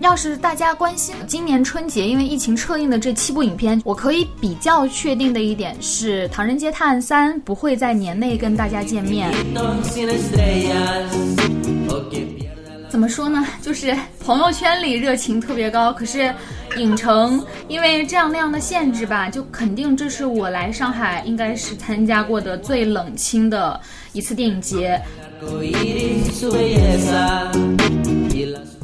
要是大家关心今年春节因为疫情撤映的这七部影片，我可以比较确定的一点是，《唐人街探案三》不会在年内跟大家见面。怎么说呢？就是朋友圈里热情特别高，可是影城因为这样那样的限制吧，就肯定这是我来上海应该是参加过的最冷清的一次电影节。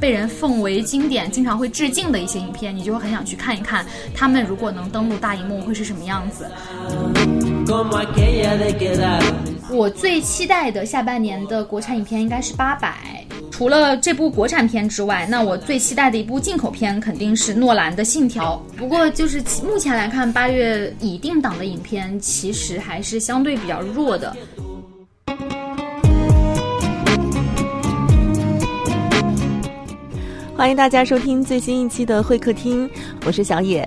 被人奉为经典、经常会致敬的一些影片，你就会很想去看一看，他们如果能登陆大荧幕会是什么样子。我最期待的下半年的国产影片应该是《八佰》。除了这部国产片之外，那我最期待的一部进口片肯定是诺兰的《信条》。不过，就是目前来看，八月已定档的影片其实还是相对比较弱的。欢迎大家收听最新一期的会客厅，我是小野。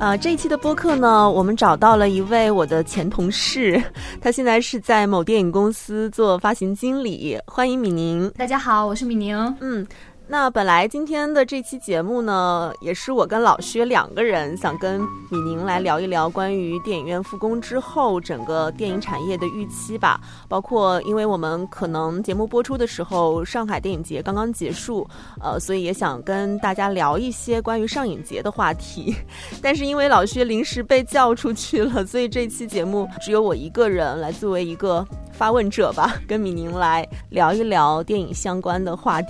啊，这一期的播客呢，我们找到了一位我的前同事，他现在是在某电影公司做发行经理。欢迎米宁，大家好，我是米宁。嗯。那本来今天的这期节目呢，也是我跟老薛两个人想跟米宁来聊一聊关于电影院复工之后整个电影产业的预期吧。包括因为我们可能节目播出的时候，上海电影节刚刚结束，呃，所以也想跟大家聊一些关于上影节的话题。但是因为老薛临时被叫出去了，所以这期节目只有我一个人来作为一个发问者吧，跟米宁来聊一聊电影相关的话题。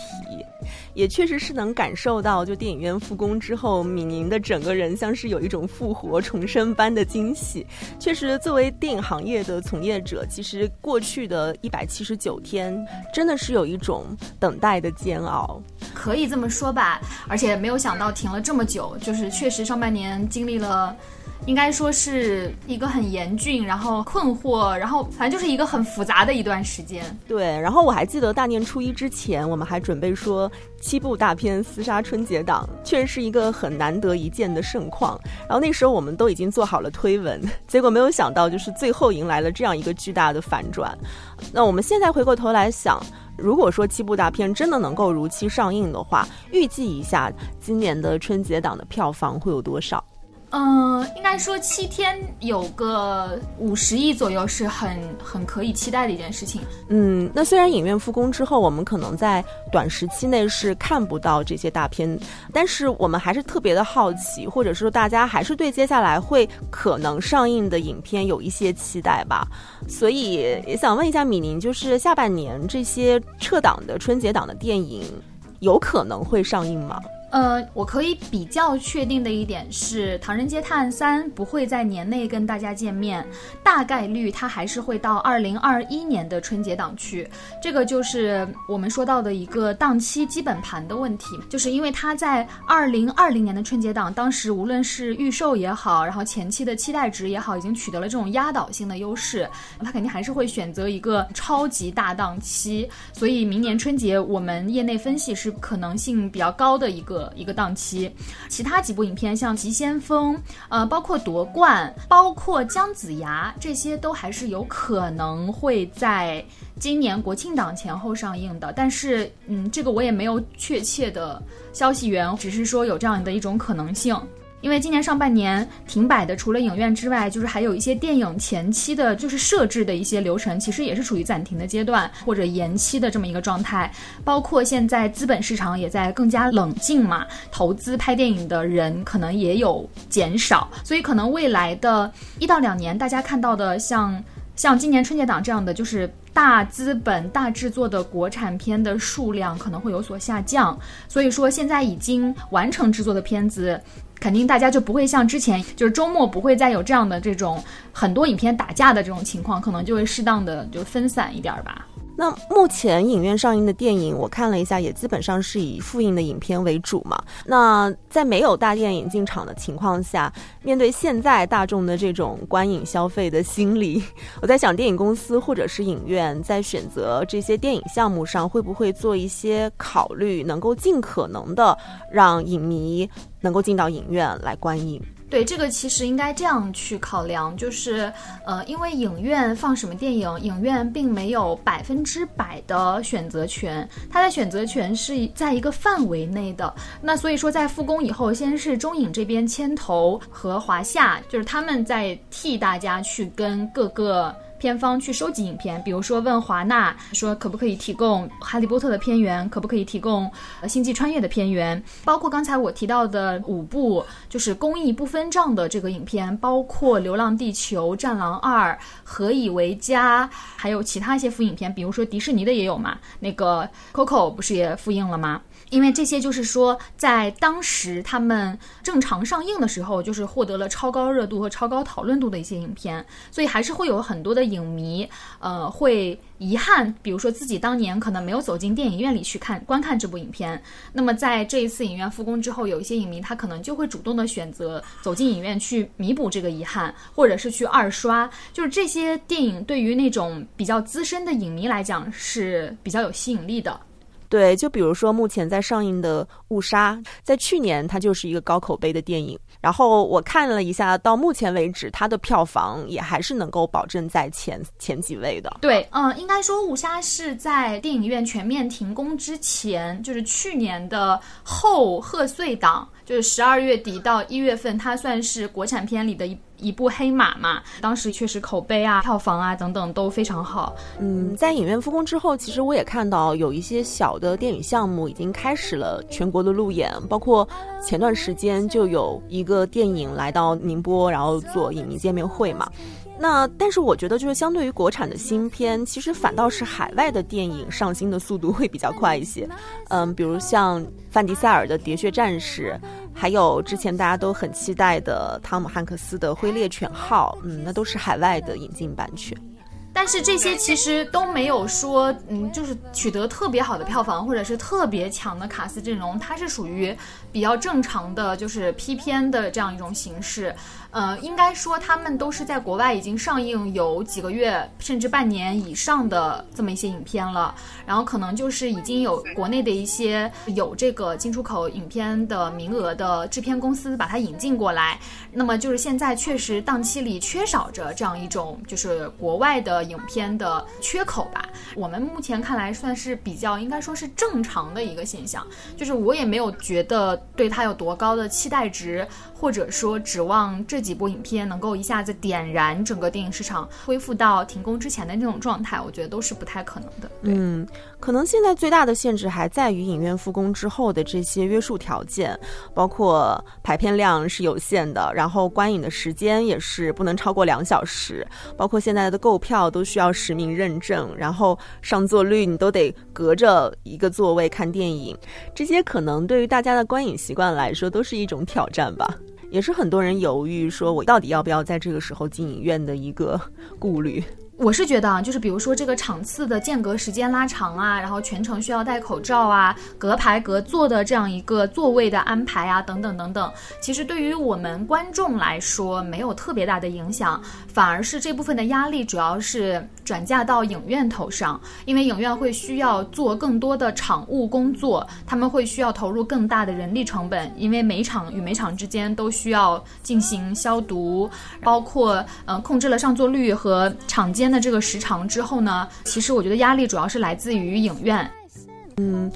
也确实是能感受到，就电影院复工之后，米宁的整个人像是有一种复活重生般的惊喜。确实，作为电影行业的从业者，其实过去的一百七十九天，真的是有一种等待的煎熬，可以这么说吧。而且没有想到停了这么久，就是确实上半年经历了。应该说是一个很严峻，然后困惑，然后反正就是一个很复杂的一段时间。对，然后我还记得大年初一之前，我们还准备说七部大片厮杀春节档，确实是一个很难得一见的盛况。然后那时候我们都已经做好了推文，结果没有想到就是最后迎来了这样一个巨大的反转。那我们现在回过头来想，如果说七部大片真的能够如期上映的话，预计一下今年的春节档的票房会有多少？嗯，应该说七天有个五十亿左右是很很可以期待的一件事情。嗯，那虽然影院复工之后，我们可能在短时期内是看不到这些大片，但是我们还是特别的好奇，或者说大家还是对接下来会可能上映的影片有一些期待吧。所以也想问一下米宁，就是下半年这些撤档的春节档的电影，有可能会上映吗？呃，我可以比较确定的一点是，《唐人街探案三》不会在年内跟大家见面，大概率它还是会到二零二一年的春节档去。这个就是我们说到的一个档期基本盘的问题，就是因为它在二零二零年的春节档，当时无论是预售也好，然后前期的期待值也好，已经取得了这种压倒性的优势，它肯定还是会选择一个超级大档期。所以明年春节，我们业内分析是可能性比较高的一个。一个档期，其他几部影片像《急先锋》呃，包括《夺冠》，包括《姜子牙》，这些都还是有可能会在今年国庆档前后上映的。但是，嗯，这个我也没有确切的消息源，只是说有这样的一种可能性。因为今年上半年停摆的，除了影院之外，就是还有一些电影前期的，就是设置的一些流程，其实也是处于暂停的阶段或者延期的这么一个状态。包括现在资本市场也在更加冷静嘛，投资拍电影的人可能也有减少，所以可能未来的一到两年，大家看到的像像今年春节档这样的，就是大资本大制作的国产片的数量可能会有所下降。所以说，现在已经完成制作的片子。肯定大家就不会像之前，就是周末不会再有这样的这种很多影片打架的这种情况，可能就会适当的就分散一点吧。那目前影院上映的电影，我看了一下，也基本上是以复映的影片为主嘛。那在没有大电影进场的情况下，面对现在大众的这种观影消费的心理，我在想，电影公司或者是影院在选择这些电影项目上，会不会做一些考虑，能够尽可能的让影迷能够进到影院来观影？对，这个其实应该这样去考量，就是呃，因为影院放什么电影，影院并没有百分之百的选择权，它的选择权是在一个范围内的。那所以说，在复工以后，先是中影这边牵头和华夏，就是他们在替大家去跟各个。片方去收集影片，比如说问华纳说可不可以提供《哈利波特》的片源，可不可以提供《星际穿越》的片源，包括刚才我提到的五部就是公益不分账的这个影片，包括《流浪地球》《战狼二》《何以为家》，还有其他一些复影片，比如说迪士尼的也有嘛，那个《Coco》不是也复映了吗？因为这些就是说，在当时他们正常上映的时候，就是获得了超高热度和超高讨论度的一些影片，所以还是会有很多的影迷，呃，会遗憾，比如说自己当年可能没有走进电影院里去看观看这部影片。那么在这一次影院复工之后，有一些影迷他可能就会主动的选择走进影院去弥补这个遗憾，或者是去二刷。就是这些电影对于那种比较资深的影迷来讲是比较有吸引力的。对，就比如说目前在上映的《误杀》，在去年它就是一个高口碑的电影。然后我看了一下，到目前为止，它的票房也还是能够保证在前前几位的。对，嗯，应该说《误杀》是在电影院全面停工之前，就是去年的后贺岁档，就是十二月底到一月份，它算是国产片里的一。一部黑马嘛，当时确实口碑啊、票房啊等等都非常好。嗯，在影院复工之后，其实我也看到有一些小的电影项目已经开始了全国的路演，包括前段时间就有一个电影来到宁波，然后做影迷见面会嘛。那但是我觉得，就是相对于国产的新片，其实反倒是海外的电影上新的速度会比较快一些。嗯，比如像范迪塞尔的《喋血战士》。还有之前大家都很期待的汤姆汉克斯的《灰猎犬号》，嗯，那都是海外的引进版权。但是这些其实都没有说，嗯，就是取得特别好的票房，或者是特别强的卡司阵容，它是属于比较正常的，就是批片的这样一种形式。呃，应该说他们都是在国外已经上映有几个月甚至半年以上的这么一些影片了，然后可能就是已经有国内的一些有这个进出口影片的名额的制片公司把它引进过来，那么就是现在确实档期里缺少着这样一种就是国外的影片的缺口吧。我们目前看来算是比较应该说是正常的一个现象，就是我也没有觉得对它有多高的期待值。或者说指望这这几部影片能够一下子点燃整个电影市场，恢复到停工之前的那种状态，我觉得都是不太可能的。嗯，可能现在最大的限制还在于影院复工之后的这些约束条件，包括排片量是有限的，然后观影的时间也是不能超过两小时，包括现在的购票都需要实名认证，然后上座率你都得隔着一个座位看电影，这些可能对于大家的观影习惯来说都是一种挑战吧。也是很多人犹豫，说我到底要不要在这个时候进影院的一个顾虑。我是觉得啊，就是比如说这个场次的间隔时间拉长啊，然后全程需要戴口罩啊，隔排隔座的这样一个座位的安排啊，等等等等，其实对于我们观众来说没有特别大的影响，反而是这部分的压力主要是转嫁到影院头上，因为影院会需要做更多的场务工作，他们会需要投入更大的人力成本，因为每场与每场之间都需要进行消毒，包括呃控制了上座率和场间。的这个时长之后呢，其实我觉得压力主要是来自于影院。嗯，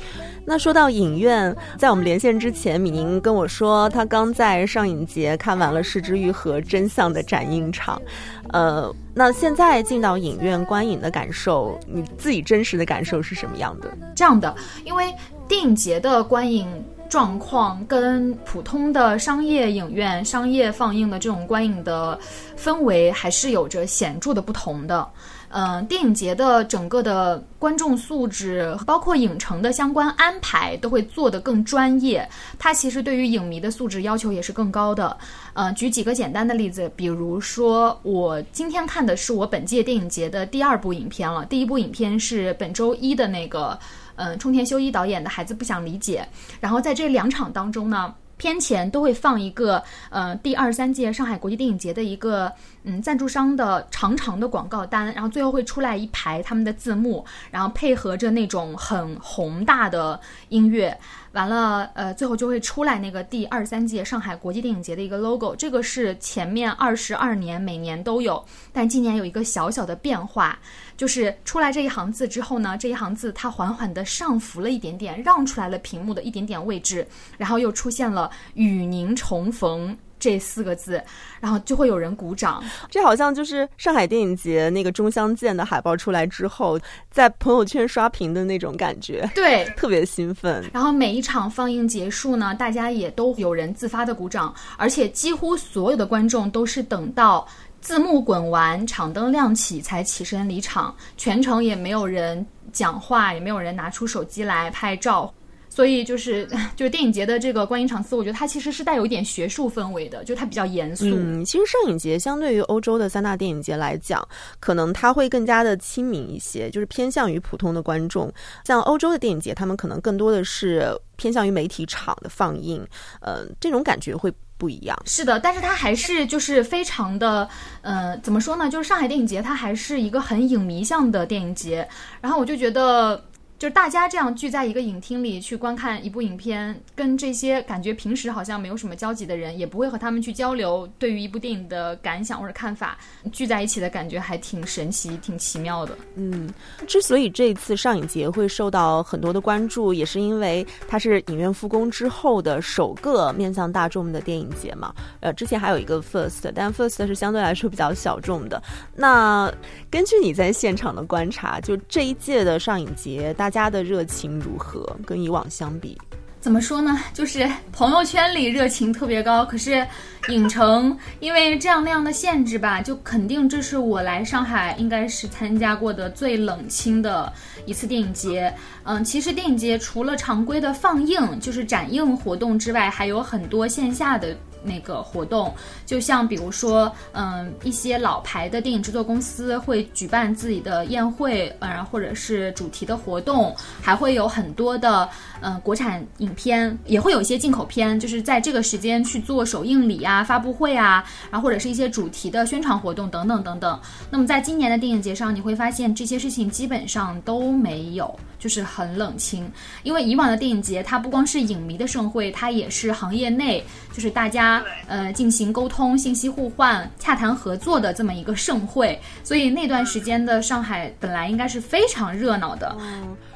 那说到影院，在我们连线之前，米宁跟我说，他刚在上影节看完了《失之愈合真相》的展映场。呃，那现在进到影院观影的感受，你自己真实的感受是什么样的？这样的，因为电影节的观影。状况跟普通的商业影院、商业放映的这种观影的氛围还是有着显著的不同的。嗯，电影节的整个的观众素质，包括影城的相关安排，都会做得更专业。它其实对于影迷的素质要求也是更高的。嗯，举几个简单的例子，比如说我今天看的是我本届电影节的第二部影片了，第一部影片是本周一的那个。嗯，冲田修一导演的孩子不想理解。然后在这两场当中呢，片前都会放一个呃第二三届上海国际电影节的一个嗯赞助商的长长的广告单，然后最后会出来一排他们的字幕，然后配合着那种很宏大的音乐。完了，呃，最后就会出来那个第二三届上海国际电影节的一个 logo，这个是前面二十二年每年都有，但今年有一个小小的变化，就是出来这一行字之后呢，这一行字它缓缓的上浮了一点点，让出来了屏幕的一点点位置，然后又出现了与您重逢。这四个字，然后就会有人鼓掌。这好像就是上海电影节那个钟相见的海报出来之后，在朋友圈刷屏的那种感觉。对，特别兴奋。然后每一场放映结束呢，大家也都有人自发的鼓掌，而且几乎所有的观众都是等到字幕滚完、场灯亮起才起身离场，全程也没有人讲话，也没有人拿出手机来拍照。所以就是 就是电影节的这个观影场次，我觉得它其实是带有一点学术氛围的，就它比较严肃。嗯，其实上影节相对于欧洲的三大电影节来讲，可能它会更加的亲民一些，就是偏向于普通的观众。像欧洲的电影节，他们可能更多的是偏向于媒体场的放映，呃，这种感觉会不一样。是的，但是它还是就是非常的，呃，怎么说呢？就是上海电影节它还是一个很影迷向的电影节，然后我就觉得。就是大家这样聚在一个影厅里去观看一部影片，跟这些感觉平时好像没有什么交集的人，也不会和他们去交流对于一部电影的感想或者看法，聚在一起的感觉还挺神奇、挺奇妙的。嗯，之所以这次上影节会受到很多的关注，也是因为它是影院复工之后的首个面向大众的电影节嘛。呃，之前还有一个 First，但 First 是相对来说比较小众的。那根据你在现场的观察，就这一届的上影节，大家的热情如何？跟以往相比，怎么说呢？就是朋友圈里热情特别高，可是影城因为这样那样的限制吧，就肯定这是我来上海应该是参加过的最冷清的一次电影节。嗯，其实电影节除了常规的放映，就是展映活动之外，还有很多线下的。那个活动，就像比如说，嗯，一些老牌的电影制作公司会举办自己的宴会，呃，或者是主题的活动，还会有很多的，嗯，国产影片，也会有一些进口片，就是在这个时间去做首映礼啊、发布会啊，然后或者是一些主题的宣传活动等等等等。那么在今年的电影节上，你会发现这些事情基本上都没有。就是很冷清，因为以往的电影节，它不光是影迷的盛会，它也是行业内就是大家呃进行沟通、信息互换、洽谈合作的这么一个盛会。所以那段时间的上海本来应该是非常热闹的。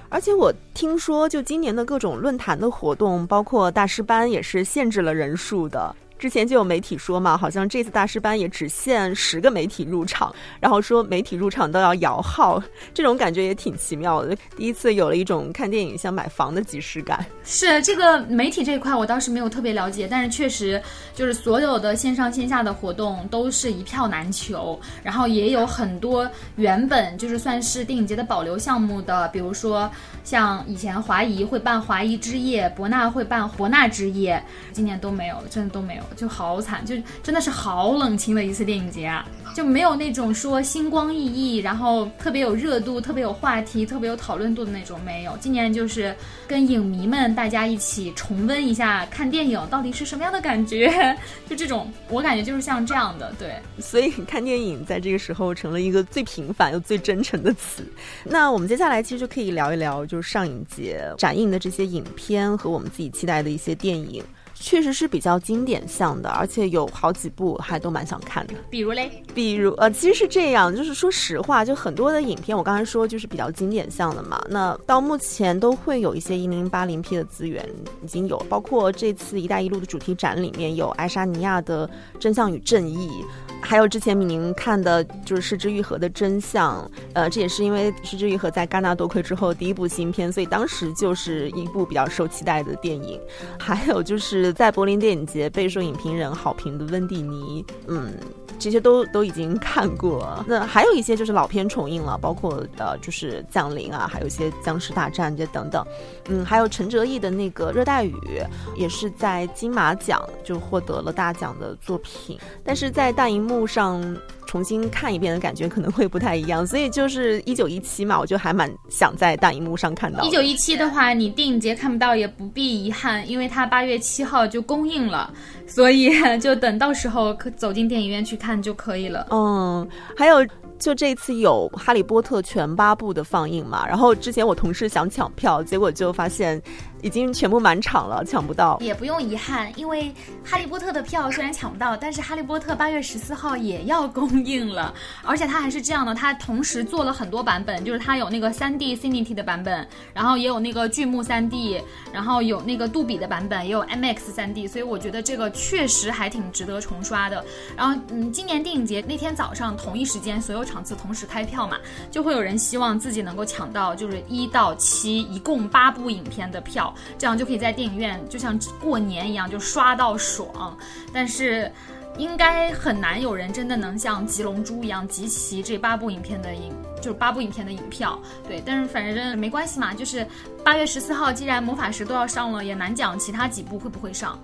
而且我听说，就今年的各种论坛的活动，包括大师班，也是限制了人数的。之前就有媒体说嘛，好像这次大师班也只限十个媒体入场，然后说媒体入场都要摇号，这种感觉也挺奇妙的。第一次有了一种看电影像买房的即视感。是这个媒体这一块，我倒是没有特别了解，但是确实就是所有的线上线下的活动都是一票难求，然后也有很多原本就是算是电影节的保留项目的，比如说像以前华谊会办华谊之夜，博纳会办博纳之夜，今年都没有了，真的都没有。就好惨，就真的是好冷清的一次电影节啊，就没有那种说星光熠熠，然后特别有热度、特别有话题、特别有讨论度的那种，没有。今年就是跟影迷们大家一起重温一下看电影到底是什么样的感觉，就这种，我感觉就是像这样的，对。所以看电影在这个时候成了一个最平凡又最真诚的词。那我们接下来其实就可以聊一聊，就是上影节展映的这些影片和我们自己期待的一些电影。确实是比较经典向的，而且有好几部还都蛮想看的。比如嘞？比如呃，其实是这样，就是说实话，就很多的影片，我刚才说就是比较经典向的嘛。那到目前都会有一些一零八零 P 的资源已经有，包括这次“一带一路”的主题展里面有爱沙尼亚的《真相与正义》。还有之前米宁看的就是《失之愈合》的真相，呃，这也是因为《失之愈合》在戛纳夺魁之后第一部新片，所以当时就是一部比较受期待的电影。还有就是在柏林电影节备受影评人好评的《温蒂尼》，嗯。这些都都已经看过，那还有一些就是老片重映了，包括呃就是降临啊，还有一些僵尸大战这等等，嗯，还有陈哲艺的那个热带雨，也是在金马奖就获得了大奖的作品，但是在大荧幕上重新看一遍的感觉可能会不太一样。所以就是一九一七嘛，我就还蛮想在大荧幕上看到。一九一七的话，你电影节看不到也不必遗憾，因为它八月七号就公映了，所以就等到时候走进电影院去看就可以了。嗯，还有。就这次有《哈利波特》全八部的放映嘛，然后之前我同事想抢票，结果就发现。已经全部满场了，抢不到也不用遗憾，因为哈利波特的票虽然抢不到，但是哈利波特八月十四号也要公映了，而且它还是这样的，它同时做了很多版本，就是它有那个三 D Cinity 的版本，然后也有那个剧目三 D，然后有那个杜比的版本，也有 MX 三 D，所以我觉得这个确实还挺值得重刷的。然后嗯，今年电影节那天早上同一时间所有场次同时开票嘛，就会有人希望自己能够抢到就是一到七一共八部影片的票。这样就可以在电影院，就像过年一样，就刷到爽。但是，应该很难有人真的能像集龙珠一样集齐这八部影片的影，就是八部影片的影票。对，但是反正没关系嘛，就是八月十四号，既然魔法石都要上了，也难讲其他几部会不会上。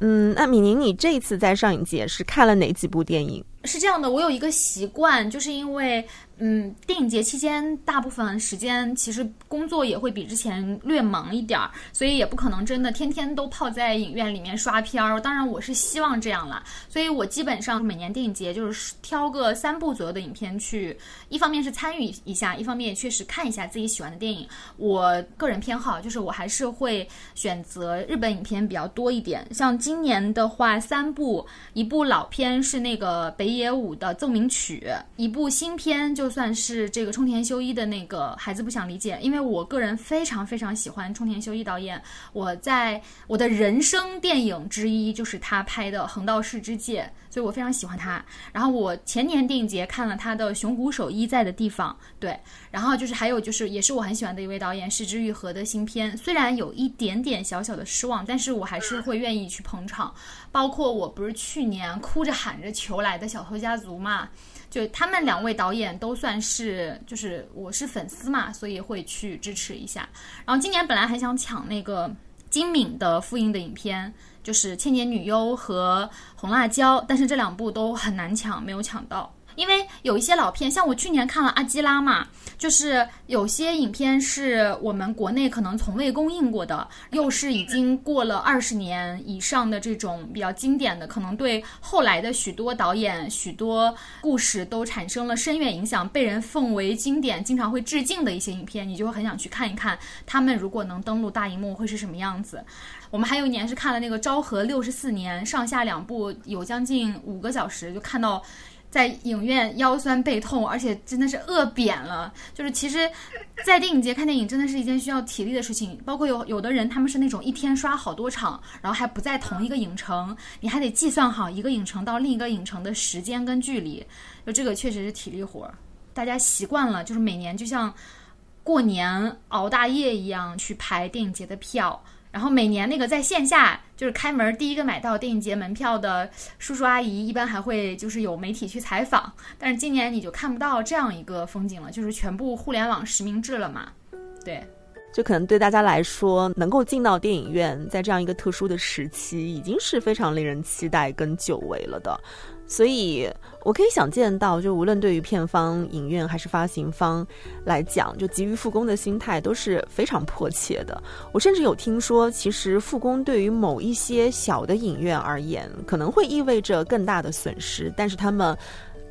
嗯，那米宁，你这一次在上影节是看了哪几部电影？是这样的，我有一个习惯，就是因为。嗯，电影节期间大部分时间其实工作也会比之前略忙一点儿，所以也不可能真的天天都泡在影院里面刷片儿。当然，我是希望这样啦，所以我基本上每年电影节就是挑个三部左右的影片去，一方面是参与一下，一方面也确实看一下自己喜欢的电影。我个人偏好就是我还是会选择日本影片比较多一点。像今年的话，三部，一部老片是那个北野武的奏鸣曲，一部新片就。算是这个冲田修一的那个孩子不想理解，因为我个人非常非常喜欢冲田修一导演，我在我的人生电影之一就是他拍的《横道世之介》，所以我非常喜欢他。然后我前年电影节看了他的《熊谷守一在的地方》，对，然后就是还有就是也是我很喜欢的一位导演石之愈合的新片，虽然有一点点小小的失望，但是我还是会愿意去捧场。包括我不是去年哭着喊着求来的小偷家族嘛。就他们两位导演都算是，就是我是粉丝嘛，所以会去支持一下。然后今年本来还想抢那个金敏的复印的影片，就是《千年女优》和《红辣椒》，但是这两部都很难抢，没有抢到。因为有一些老片，像我去年看了《阿基拉》嘛，就是有些影片是我们国内可能从未公映过的，又是已经过了二十年以上的这种比较经典的，可能对后来的许多导演、许多故事都产生了深远影响，被人奉为经典，经常会致敬的一些影片，你就会很想去看一看，他们如果能登陆大荧幕会是什么样子。我们还有一年是看了那个《昭和六十四年》，上下两部有将近五个小时，就看到。在影院腰酸背痛，而且真的是饿扁了。就是其实，在电影节看电影真的是一件需要体力的事情。包括有有的人，他们是那种一天刷好多场，然后还不在同一个影城，你还得计算好一个影城到另一个影城的时间跟距离。就这个确实是体力活儿。大家习惯了，就是每年就像过年熬大夜一样去排电影节的票。然后每年那个在线下就是开门第一个买到电影节门票的叔叔阿姨，一般还会就是有媒体去采访。但是今年你就看不到这样一个风景了，就是全部互联网实名制了嘛？对，就可能对大家来说，能够进到电影院，在这样一个特殊的时期，已经是非常令人期待跟久违了的。所以，我可以想见到，就无论对于片方、影院还是发行方来讲，就急于复工的心态都是非常迫切的。我甚至有听说，其实复工对于某一些小的影院而言，可能会意味着更大的损失，但是他们。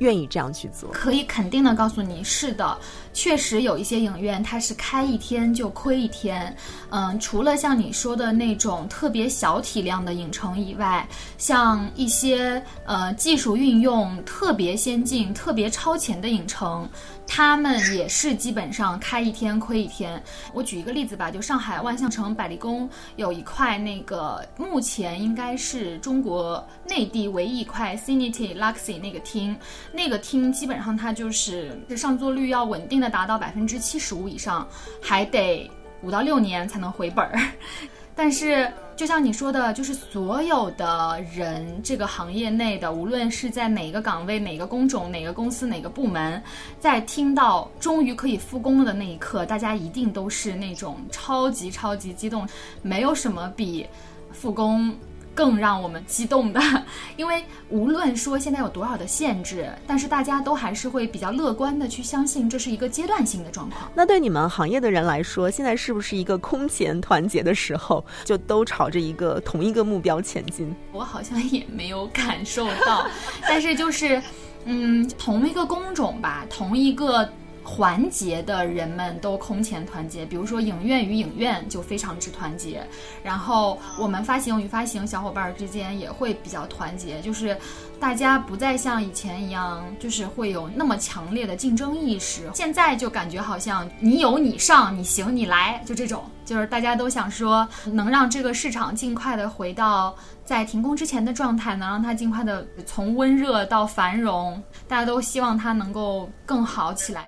愿意这样去做，可以肯定的告诉你，是的，确实有一些影院它是开一天就亏一天。嗯，除了像你说的那种特别小体量的影城以外，像一些呃技术运用特别先进、特别超前的影城。他们也是基本上开一天亏一天。我举一个例子吧，就上海万象城百丽宫有一块那个，目前应该是中国内地唯一一块 Cinity Luxy 那个厅，那个厅基本上它就是上座率要稳定的达到百分之七十五以上，还得五到六年才能回本儿。但是，就像你说的，就是所有的人，这个行业内的，无论是在哪个岗位、哪个工种、哪个公司、哪个部门，在听到终于可以复工了的那一刻，大家一定都是那种超级超级激动。没有什么比复工。更让我们激动的，因为无论说现在有多少的限制，但是大家都还是会比较乐观的去相信这是一个阶段性的状况。那对你们行业的人来说，现在是不是一个空前团结的时候，就都朝着一个同一个目标前进？我好像也没有感受到，但是就是，嗯，同一个工种吧，同一个。团结的人们都空前团结，比如说影院与影院就非常之团结，然后我们发行与发行小伙伴之间也会比较团结，就是大家不再像以前一样，就是会有那么强烈的竞争意识。现在就感觉好像你有你上，你行你来，就这种，就是大家都想说能让这个市场尽快的回到在停工之前的状态，能让它尽快的从温热到繁荣，大家都希望它能够更好起来。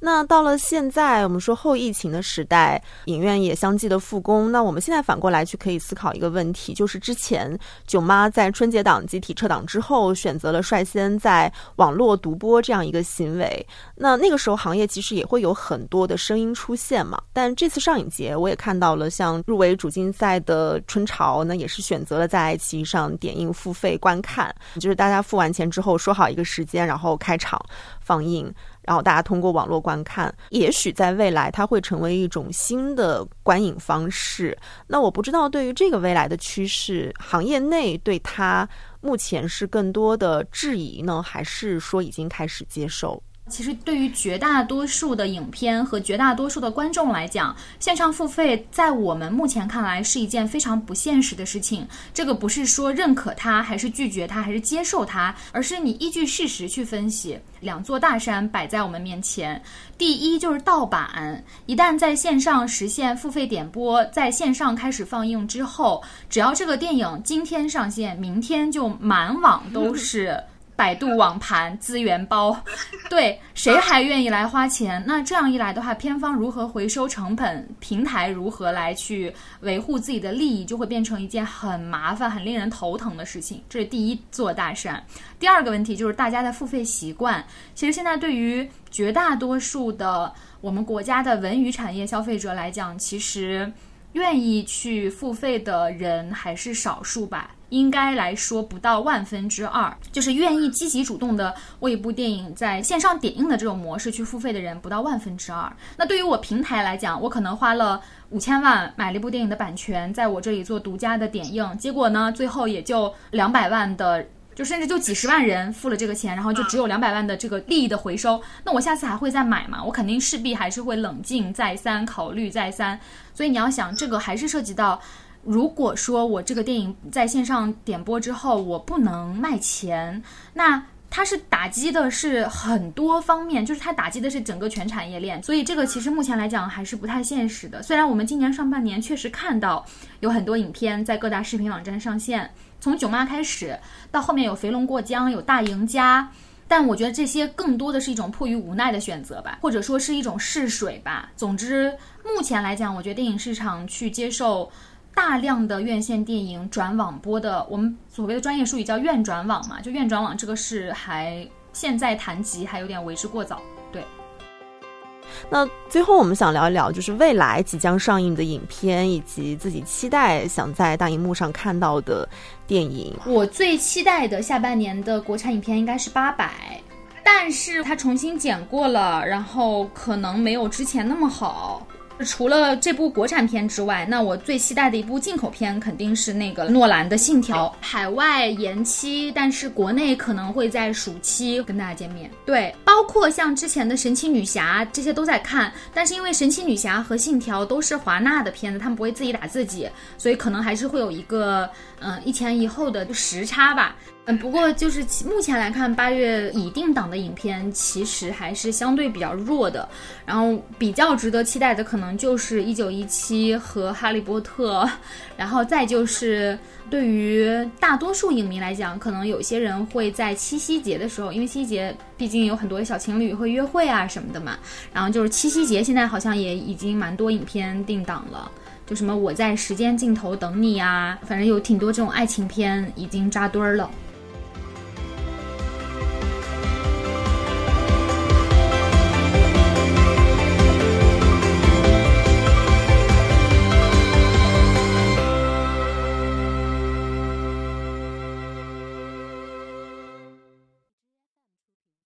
那到了现在，我们说后疫情的时代，影院也相继的复工。那我们现在反过来去可以思考一个问题，就是之前囧妈在春节档集体撤档之后，选择了率先在网络独播这样一个行为。那那个时候行业其实也会有很多的声音出现嘛。但这次上影节，我也看到了像入围主竞赛的春潮，那也是选择了在爱奇艺上点映付费观看，就是大家付完钱之后说好一个时间，然后开场放映。然后大家通过网络观看，也许在未来它会成为一种新的观影方式。那我不知道对于这个未来的趋势，行业内对它目前是更多的质疑呢，还是说已经开始接受？其实，对于绝大多数的影片和绝大多数的观众来讲，线上付费在我们目前看来是一件非常不现实的事情。这个不是说认可它，还是拒绝它，还是接受它，而是你依据事实去分析。两座大山摆在我们面前，第一就是盗版。一旦在线上实现付费点播，在线上开始放映之后，只要这个电影今天上线，明天就满网都是。百度网盘资源包，对谁还愿意来花钱？那这样一来的话，片方如何回收成本？平台如何来去维护自己的利益，就会变成一件很麻烦、很令人头疼的事情。这是第一座大山。第二个问题就是大家的付费习惯。其实现在对于绝大多数的我们国家的文娱产业消费者来讲，其实愿意去付费的人还是少数吧。应该来说不到万分之二，就是愿意积极主动的为一部电影在线上点映的这种模式去付费的人不到万分之二。那对于我平台来讲，我可能花了五千万买了一部电影的版权，在我这里做独家的点映，结果呢，最后也就两百万的，就甚至就几十万人付了这个钱，然后就只有两百万的这个利益的回收。那我下次还会再买吗？我肯定势必还是会冷静再三考虑再三。所以你要想，这个还是涉及到。如果说我这个电影在线上点播之后，我不能卖钱，那它是打击的是很多方面，就是它打击的是整个全产业链，所以这个其实目前来讲还是不太现实的。虽然我们今年上半年确实看到有很多影片在各大视频网站上线，从囧妈开始到后面有肥龙过江、有大赢家，但我觉得这些更多的是一种迫于无奈的选择吧，或者说是一种试水吧。总之，目前来讲，我觉得电影市场去接受。大量的院线电影转网播的，我们所谓的专业术语叫院转网嘛，就院转网这个事还现在谈及还有点为之过早。对。那最后我们想聊一聊，就是未来即将上映的影片，以及自己期待想在大荧幕上看到的电影。我最期待的下半年的国产影片应该是《八佰》，但是它重新剪过了，然后可能没有之前那么好。除了这部国产片之外，那我最期待的一部进口片肯定是那个诺兰的《信条》。海外延期，但是国内可能会在暑期跟大家见面。对，包括像之前的《神奇女侠》这些都在看，但是因为《神奇女侠》和《信条》都是华纳的片子，他们不会自己打自己，所以可能还是会有一个嗯一前一后的时差吧。嗯，不过就是目前来看，八月已定档的影片其实还是相对比较弱的。然后比较值得期待的，可能就是《一九一七》和《哈利波特》，然后再就是对于大多数影迷来讲，可能有些人会在七夕节的时候，因为七夕节毕竟有很多小情侣会约会啊什么的嘛。然后就是七夕节，现在好像也已经蛮多影片定档了，就什么我在时间尽头等你啊，反正有挺多这种爱情片已经扎堆儿了。